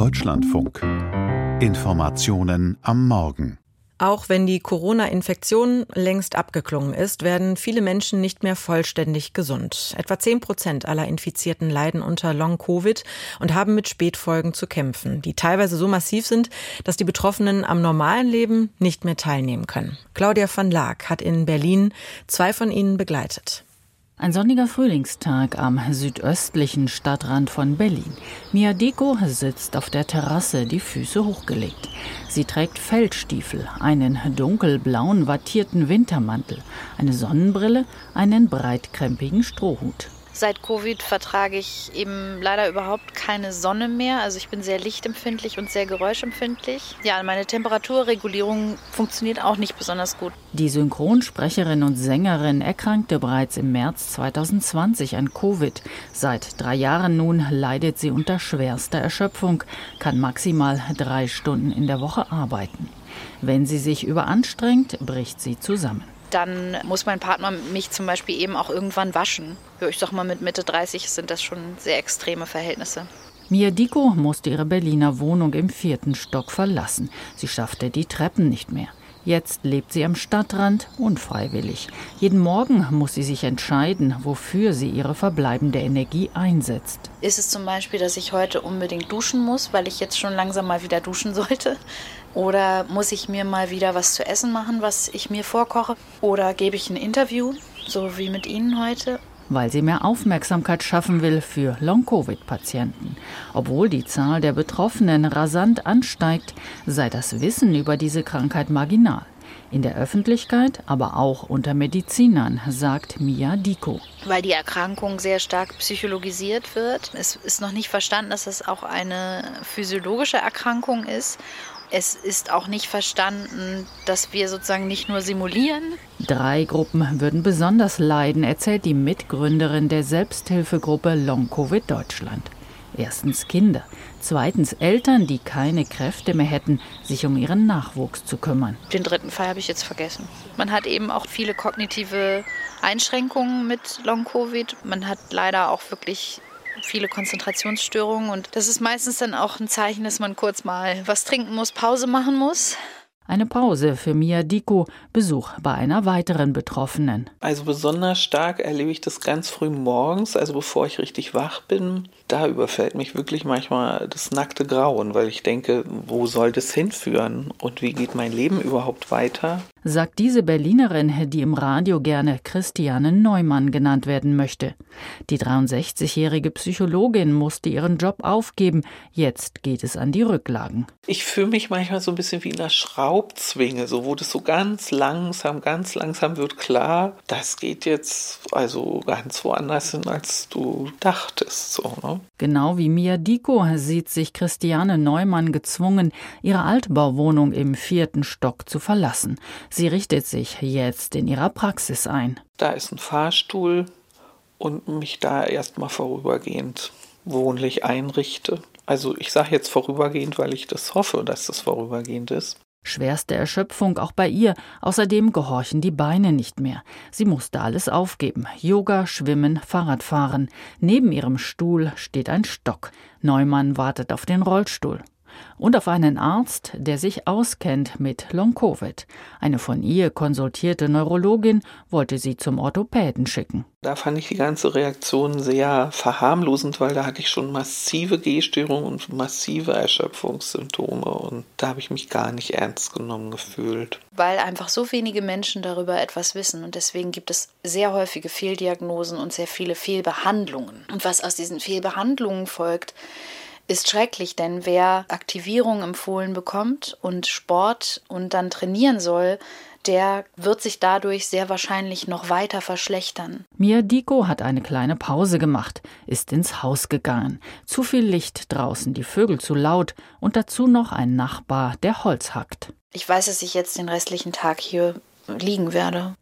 Deutschlandfunk. Informationen am Morgen. Auch wenn die Corona-Infektion längst abgeklungen ist, werden viele Menschen nicht mehr vollständig gesund. Etwa 10 Prozent aller Infizierten leiden unter Long-Covid und haben mit Spätfolgen zu kämpfen, die teilweise so massiv sind, dass die Betroffenen am normalen Leben nicht mehr teilnehmen können. Claudia van Laak hat in Berlin zwei von ihnen begleitet. Ein sonniger Frühlingstag am südöstlichen Stadtrand von Berlin. Mia Deko sitzt auf der Terrasse, die Füße hochgelegt. Sie trägt Feldstiefel, einen dunkelblauen wattierten Wintermantel, eine Sonnenbrille, einen breitkrempigen Strohhut. Seit Covid vertrage ich eben leider überhaupt keine Sonne mehr. Also ich bin sehr lichtempfindlich und sehr geräuschempfindlich. Ja, meine Temperaturregulierung funktioniert auch nicht besonders gut. Die Synchronsprecherin und Sängerin erkrankte bereits im März 2020 an Covid. Seit drei Jahren nun leidet sie unter schwerster Erschöpfung, kann maximal drei Stunden in der Woche arbeiten. Wenn sie sich überanstrengt, bricht sie zusammen dann muss mein Partner mich zum Beispiel eben auch irgendwann waschen. Ich sag mal, mit Mitte 30 sind das schon sehr extreme Verhältnisse. Mia Diko musste ihre Berliner Wohnung im vierten Stock verlassen. Sie schaffte die Treppen nicht mehr. Jetzt lebt sie am Stadtrand unfreiwillig. Jeden Morgen muss sie sich entscheiden, wofür sie ihre verbleibende Energie einsetzt. Ist es zum Beispiel, dass ich heute unbedingt duschen muss, weil ich jetzt schon langsam mal wieder duschen sollte? Oder muss ich mir mal wieder was zu essen machen, was ich mir vorkoche? Oder gebe ich ein Interview, so wie mit Ihnen heute? weil sie mehr Aufmerksamkeit schaffen will für Long-Covid-Patienten. Obwohl die Zahl der Betroffenen rasant ansteigt, sei das Wissen über diese Krankheit marginal. In der Öffentlichkeit, aber auch unter Medizinern, sagt Mia Diko. Weil die Erkrankung sehr stark psychologisiert wird. Es ist noch nicht verstanden, dass es auch eine physiologische Erkrankung ist es ist auch nicht verstanden, dass wir sozusagen nicht nur simulieren. Drei Gruppen würden besonders leiden, erzählt die Mitgründerin der Selbsthilfegruppe Long Covid Deutschland. Erstens Kinder, zweitens Eltern, die keine Kräfte mehr hätten, sich um ihren Nachwuchs zu kümmern. Den dritten Fall habe ich jetzt vergessen. Man hat eben auch viele kognitive Einschränkungen mit Long Covid. Man hat leider auch wirklich viele Konzentrationsstörungen und das ist meistens dann auch ein Zeichen, dass man kurz mal was trinken muss, Pause machen muss. Eine Pause für Mia Diko, Besuch bei einer weiteren Betroffenen. Also besonders stark erlebe ich das ganz früh morgens, also bevor ich richtig wach bin. Da überfällt mich wirklich manchmal das nackte Grauen, weil ich denke, wo soll das hinführen und wie geht mein Leben überhaupt weiter? Sagt diese Berlinerin, die im Radio gerne Christiane Neumann genannt werden möchte. Die 63-jährige Psychologin musste ihren Job aufgeben. Jetzt geht es an die Rücklagen. Ich fühle mich manchmal so ein bisschen wie in der Schraubzwinge, so wo das so ganz langsam, ganz langsam wird klar, das geht jetzt also ganz woanders hin, als du dachtest. So, ne? Genau wie Mia Diko sieht sich Christiane Neumann gezwungen, ihre Altbauwohnung im vierten Stock zu verlassen. Sie richtet sich jetzt in ihrer Praxis ein. Da ist ein Fahrstuhl und mich da erstmal vorübergehend wohnlich einrichte. Also ich sage jetzt vorübergehend, weil ich das hoffe, dass das vorübergehend ist. Schwerste Erschöpfung auch bei ihr. Außerdem gehorchen die Beine nicht mehr. Sie musste alles aufgeben. Yoga, Schwimmen, Fahrradfahren. Neben ihrem Stuhl steht ein Stock. Neumann wartet auf den Rollstuhl und auf einen Arzt, der sich auskennt mit Long-Covid. Eine von ihr konsultierte Neurologin wollte sie zum Orthopäden schicken. Da fand ich die ganze Reaktion sehr verharmlosend, weil da hatte ich schon massive Gehstörungen und massive Erschöpfungssymptome und da habe ich mich gar nicht ernst genommen gefühlt. Weil einfach so wenige Menschen darüber etwas wissen und deswegen gibt es sehr häufige Fehldiagnosen und sehr viele Fehlbehandlungen. Und was aus diesen Fehlbehandlungen folgt, ist schrecklich, denn wer Aktivierung empfohlen bekommt und Sport und dann trainieren soll, der wird sich dadurch sehr wahrscheinlich noch weiter verschlechtern. Mia Diko hat eine kleine Pause gemacht, ist ins Haus gegangen. Zu viel Licht draußen, die Vögel zu laut und dazu noch ein Nachbar, der Holz hackt. Ich weiß, dass ich jetzt den restlichen Tag hier liegen werde